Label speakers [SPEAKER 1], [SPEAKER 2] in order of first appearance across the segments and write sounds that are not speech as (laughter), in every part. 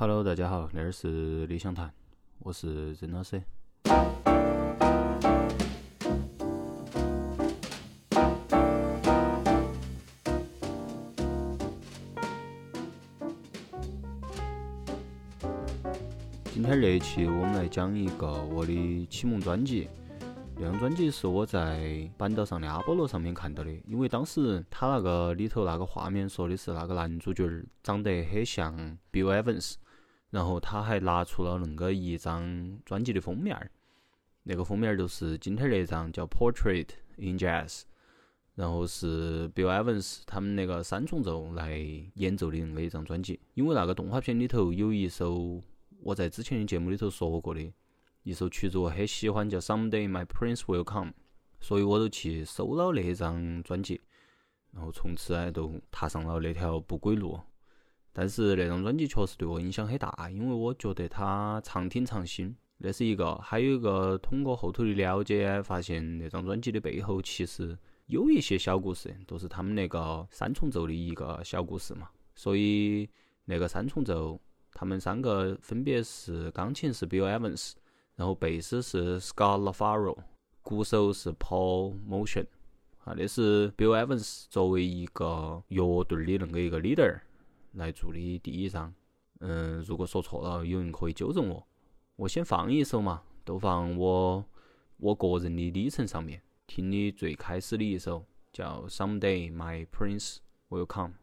[SPEAKER 1] Hello，大家好，那儿是理想谈，我是曾老师。今天这一期我们来讲一个我的启蒙专辑。这张专辑是我在板道上的阿波罗上面看到的，因为当时他那个里头那个画面说的是那个男主角长得很像 Bill Evans，然后他还拿出了恁个一张专辑的封面儿，那个封面儿就是今天那张叫 Portrait in Jazz，然后是 Bill Evans 他们那个三重奏来演奏的恁个一张专辑，因为那个动画片里头有一首我在之前的节目里头说过的。一首曲子我很喜欢，叫《Someday My Prince Will Come》，所以我就去搜了那张专辑，然后从此呢就踏上了那条不归路。但是那张专辑确实对我影响很大，因为我觉得它常听常新，那是一个。还有一个通过后头的了解，发现那张专辑的背后其实有一些小故事，都是他们那个三重奏的一个小故事嘛。所以那个三重奏，他们三个分别是钢琴是 Bill Evans。然后贝斯是 Scott LaFaro，鼓手是 Paul Motion，啊，那是 Bill Evans 作为一个乐队的恁个一个 leader 来做的第一张。嗯，如果说错了，有人可以纠正我。我先放一首嘛，都放我我个人的历程上面听的最开始的一首，叫 Someday My Prince Will Come。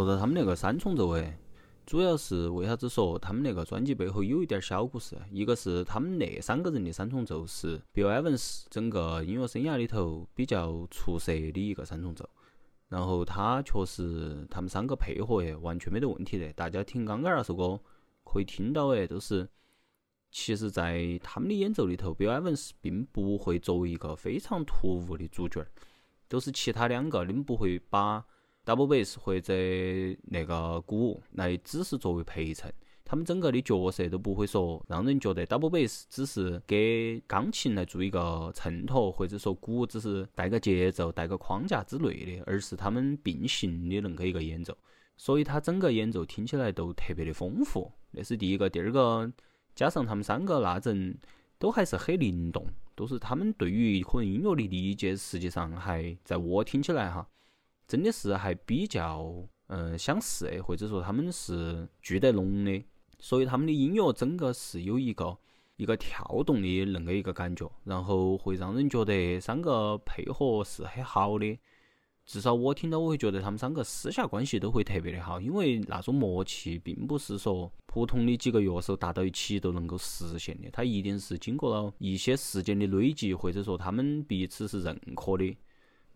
[SPEAKER 1] 说到他们那个三重奏诶，主要是为啥子说他们那个专辑背后有一点小故事？一个是他们那三个人的三重奏是 Bill Evans 整个音乐生涯里头比较出色的一个三重奏，然后他确实他们三个配合诶完全没得问题的。大家听刚刚那首歌可以听到诶，都是其实在他们的演奏里头，Bill Evans 并不会作为一个非常突兀的主角儿，都是其他两个，你们不会把。Double bass 或者那个鼓来只是作为陪衬，他们整个的角色都不会说让人觉得 double bass 只是给钢琴来做一个衬托，或者说鼓只是带个节奏、带个框架之类的，而是他们并行的恁个一个演奏，所以他整个演奏听起来都特别的丰富。那是第一个，第二个加上他们三个那阵都还是很灵动，都是他们对于可能音乐的理解，实际上还在我听起来哈。真的是还比较嗯相似，或者说他们是聚得拢的，所以他们的音乐整个是有一个一个跳动的恁个一个感觉，然后会让人觉得三个配合是很好的。至少我听到，我会觉得他们三个私下关系都会特别的好，因为那种默契并不是说普通的几个乐手搭到一起都能够实现的，它一定是经过了一些时间的累积，或者说他们彼此是认可的。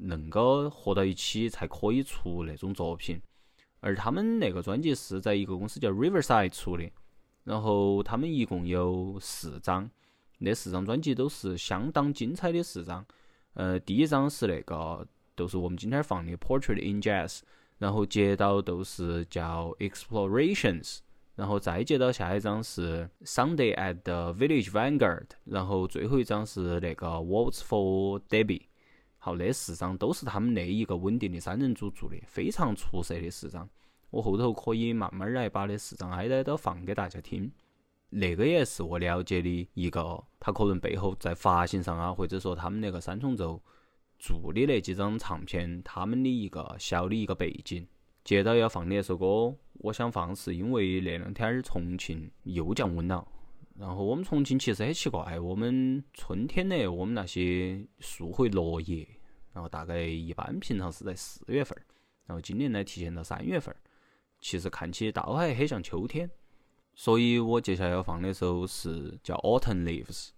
[SPEAKER 1] 恁个合到一起才可以出那种作品，而他们那个专辑是在一个公司叫 Riverside 出的，然后他们一共有四张，那四张专辑都是相当精彩的四张。呃，第一张是那个，就是我们今天放的 Portrait in Jazz，然后接到都是叫 Explorations，然后再接到下一张是 Sunday at the Village Vanguard，然后最后一张是那个 Waltz for Debbie。好，那四张都是他们那一个稳定的三人组做的，非常出色的四张。我后头可以慢慢来把那四张挨挨都放给大家听。那个也是我了解的一个，他可能背后在发行上啊，或者说他们那个三重奏做的那几张唱片，他们的一个小的一个背景。接着要放的那首歌，我想放是因为那两天儿重庆又降温了。然后我们重庆其实很奇怪，我们春天呢，我们那些树会落叶，然后大概一般平常是在四月份，然后今年呢提前到三月份，其实看起倒还很像秋天，所以我接下来要放的首是叫《Autumn Leaves》。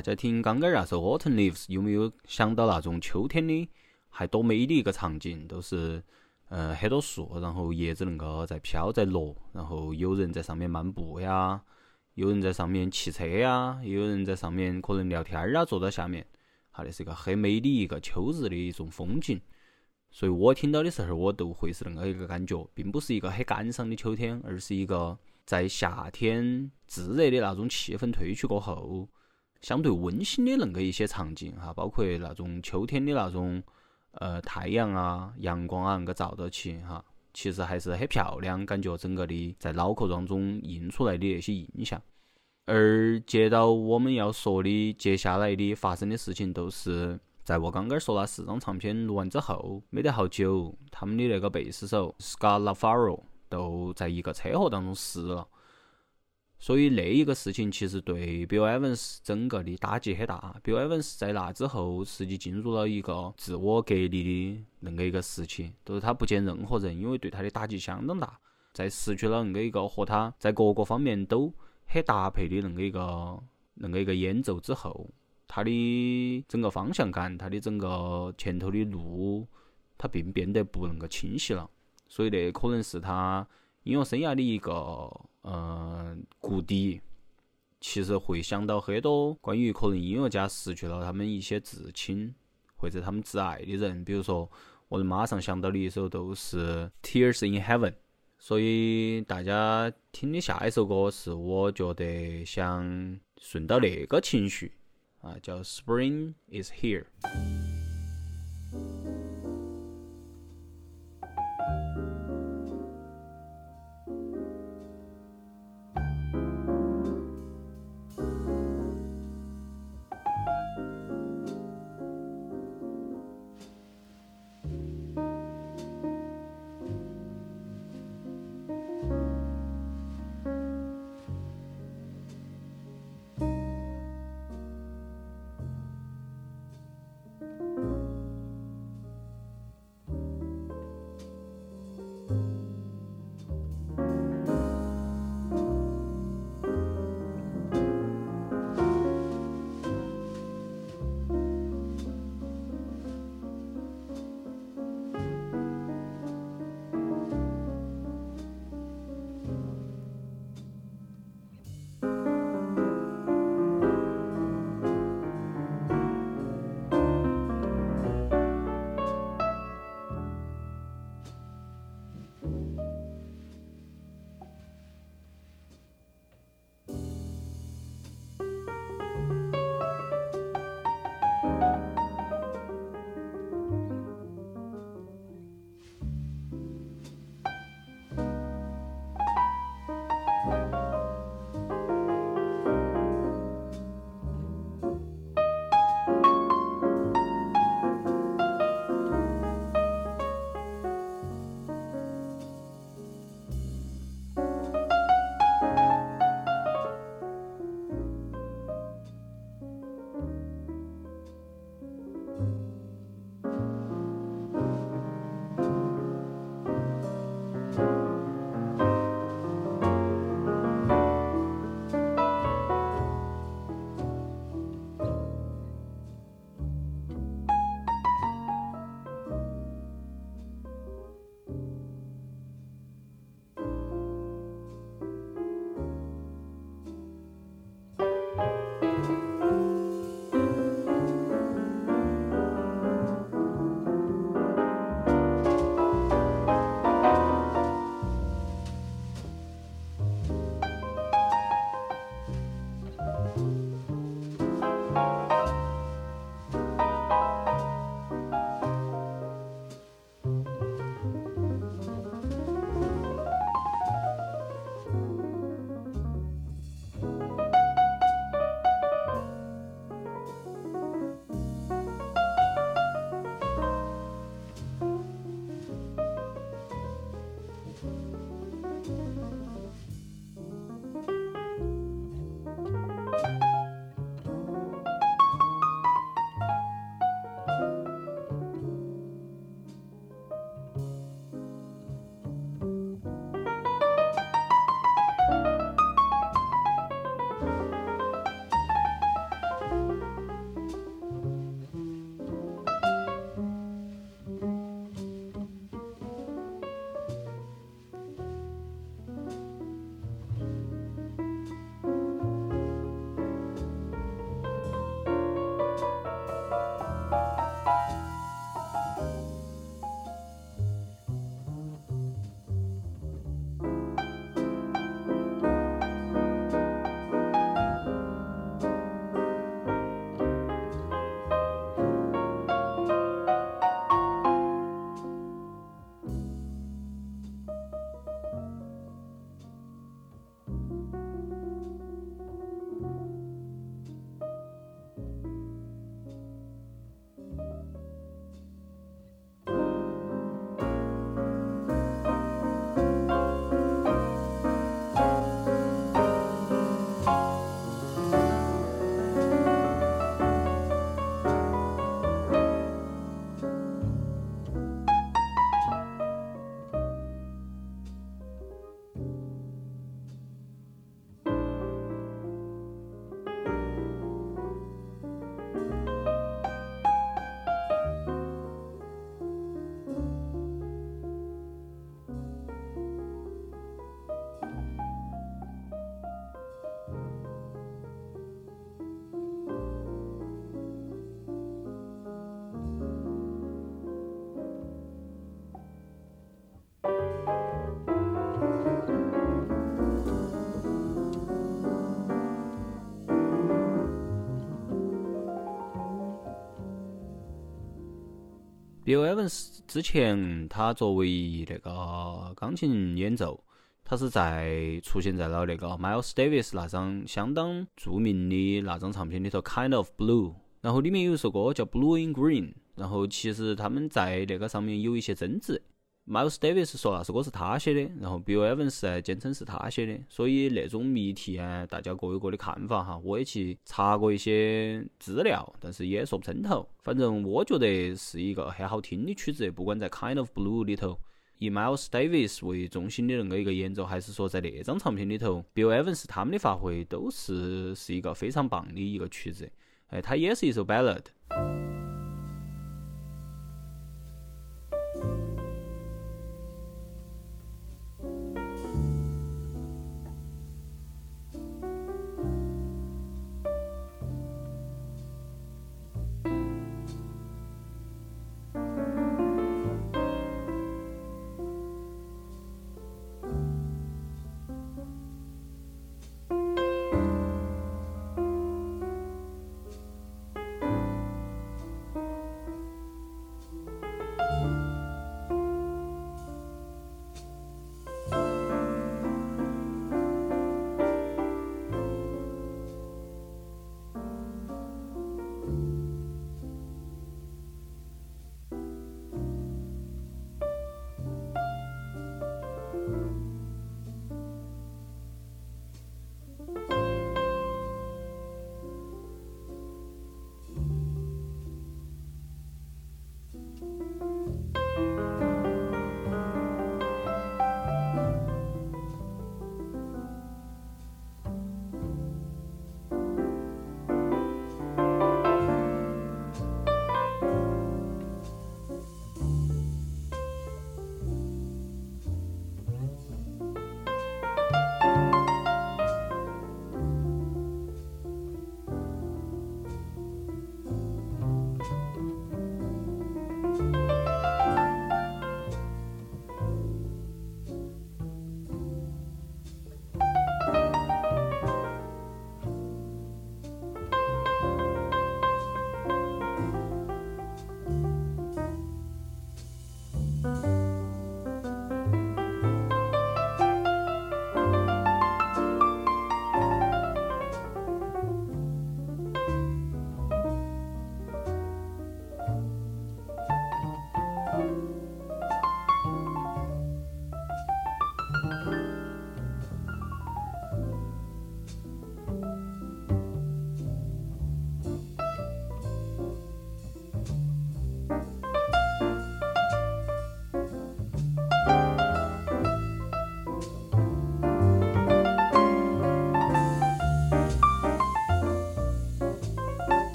[SPEAKER 1] 大家听刚刚那首《Autumn Leaves》，有没有想到那种秋天的还多美的一个场景？都是，呃，很多树，然后叶子恁个在飘在落，然后有人在上面漫步呀，有人在上面骑车呀，有人在上面可能聊天儿啊，坐在下面，哈，那是一个很美的一个秋日的一种风景。所以我听到的时候，我都会是恁个一个感觉，并不是一个很感伤的秋天，而是一个在夏天炙热的那种气氛褪去过后。相对温馨的恁个一些场景哈，包括那种秋天的那种呃太阳啊、阳光啊，恁个照到起哈，其实还是很漂亮，感觉整个的在脑壳当中印出来的那些印象。而接到我们要说的接下来的发生的事情，都是在我刚刚说那四张唱片录完之后，没得好久，他们的那个贝斯手 Scott LaFaro 都在一个车祸当中死了。所以那一个事情其实对 Bill Evans 整个的打击很大。Bill Evans 在那之后实际进入了一个自我隔离的恁个一个时期，都是他不见任何人，因为对他的打击相当大。在失去了恁个一个和他在各个方面都很搭配的恁个一个恁个一个演奏之后，他的整个方向感，他的整个前头的路，他并变得不恁个清晰了。所以那可能是他音乐生涯的一个。嗯，谷底其实会想到很多关于可能音乐家失去了他们一些至亲或者他们挚爱的人，比如说我能马上想到的一首都是《Tears in Heaven》，所以大家听的下一首歌是我觉得想顺到那个情绪啊，叫《Spring Is Here》。Bill Evans 之前他作为那个钢琴演奏，他是在出现在了那个 Miles Davis 那张相当著名的那张唱片里头，Kind of Blue。然后里面有一首歌叫 Blue in Green。然后其实他们在那个上面有一些争执。Miles Davis 说那首歌是他写的，然后 Bill Evans 呢坚称是他写的。所以那种谜题啊，大家各有各的看法哈。我也去查过一些资料，但是也说不清头。反正我觉得是一个很好听的曲子，不管在 Kind of Blue 里头，以 Miles Davis 为中心的那个一个演奏，还是说在那张唱片里头，Bill Evans 他们的发挥都是是一个非常棒的一个曲子。哎，它也是一首 ballad。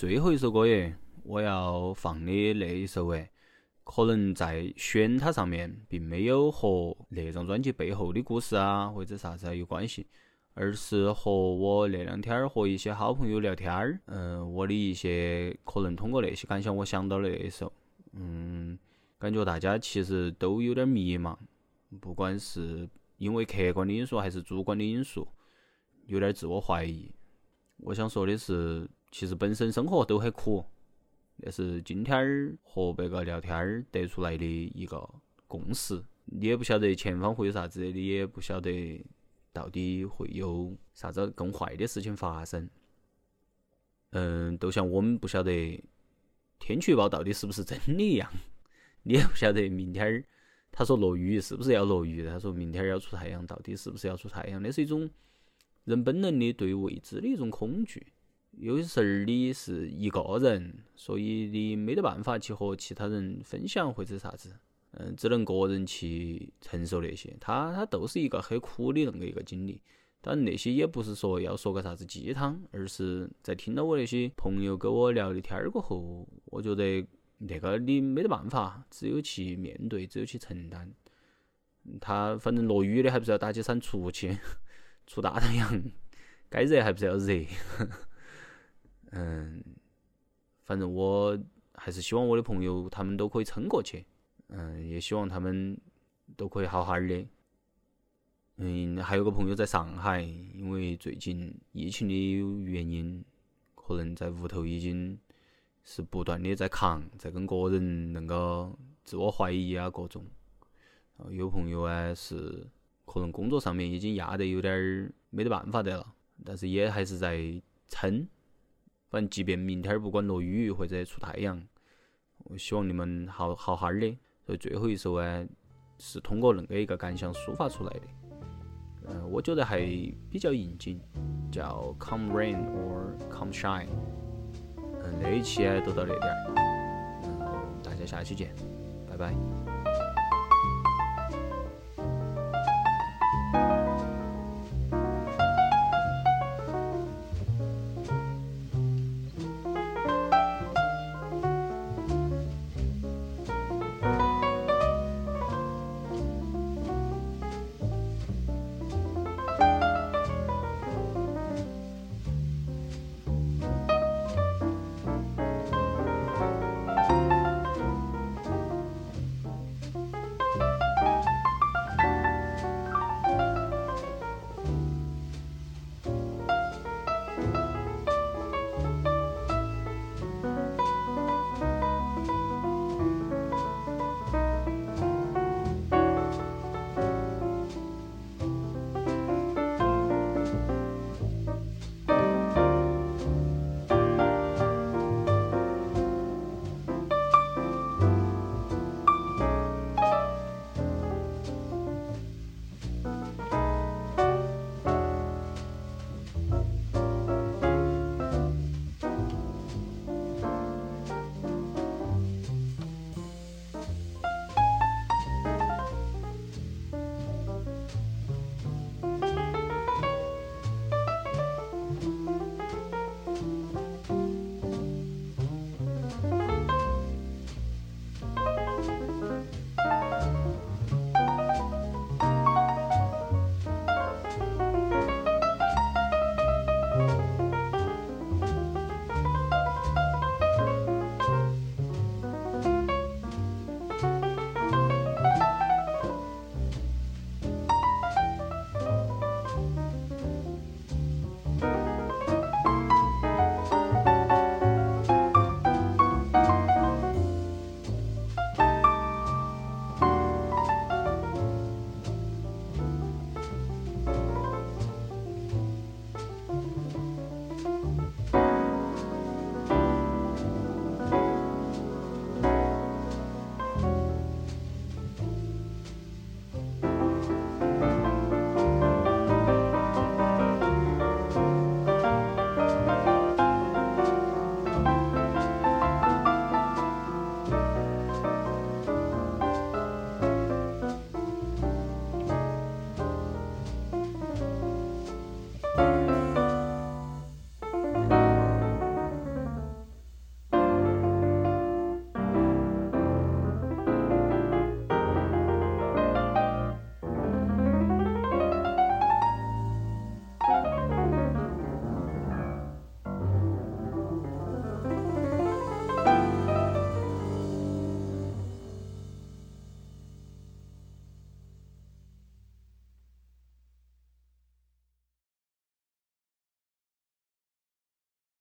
[SPEAKER 1] 最后一首歌耶，我要放的那一首诶，可能在选它上面并没有和那张专辑背后的故事啊或者啥子啊有关系，而是和我那两天儿和一些好朋友聊天儿，嗯，我的一些可能通过那些感想，我想到了那一首，嗯，感觉大家其实都有点迷茫，不管是因为客观的因素还是主观的因素，有点自我怀疑。我想说的是。其实本身生活都很苦，那是今天儿和别个聊天儿得出来的一个共识。你也不晓得前方会有啥子，你也不晓得到底会有啥子更坏的事情发生。嗯，就像我们不晓得天气预报到底是不是真的一样，你 (laughs) 也不晓得明天儿他说落雨是不是要落雨，他说明天儿要出太阳，到底是不是要出太阳？那是一种人本能的对未知的一种恐惧。有些时儿你是一个人，所以你没得办法去和其他人分享或者啥子，嗯，只能个人去承受那些。他他都是一个很苦的那个一个经历，但那些也不是说要说个啥子鸡汤，而是在听到我那些朋友跟我聊的天儿过后，我觉得那个你没得办法，只有去面对，只有去承担。他反正落雨的还不是要打起伞出去，(laughs) 出大太阳，该热还不是要热。嗯，反正我还是希望我的朋友他们都可以撑过去。嗯，也希望他们都可以好好的。嗯，还有个朋友在上海，因为最近疫情的原因，可能在屋头已经是不断的在扛，在跟个人那个自我怀疑啊各种。然后有朋友啊是可能工作上面已经压得有点儿没得办法得了，但是也还是在撑。反正，即便明天不管落雨或者出太阳，我希望你们好好好的。所以最后一首呢，是通过恁个一个感想抒发出来的。嗯，我觉得还比较应景，叫 Come Rain or Come Shine。嗯，这一期呢，就到这点儿。嗯，大家下期见，拜拜。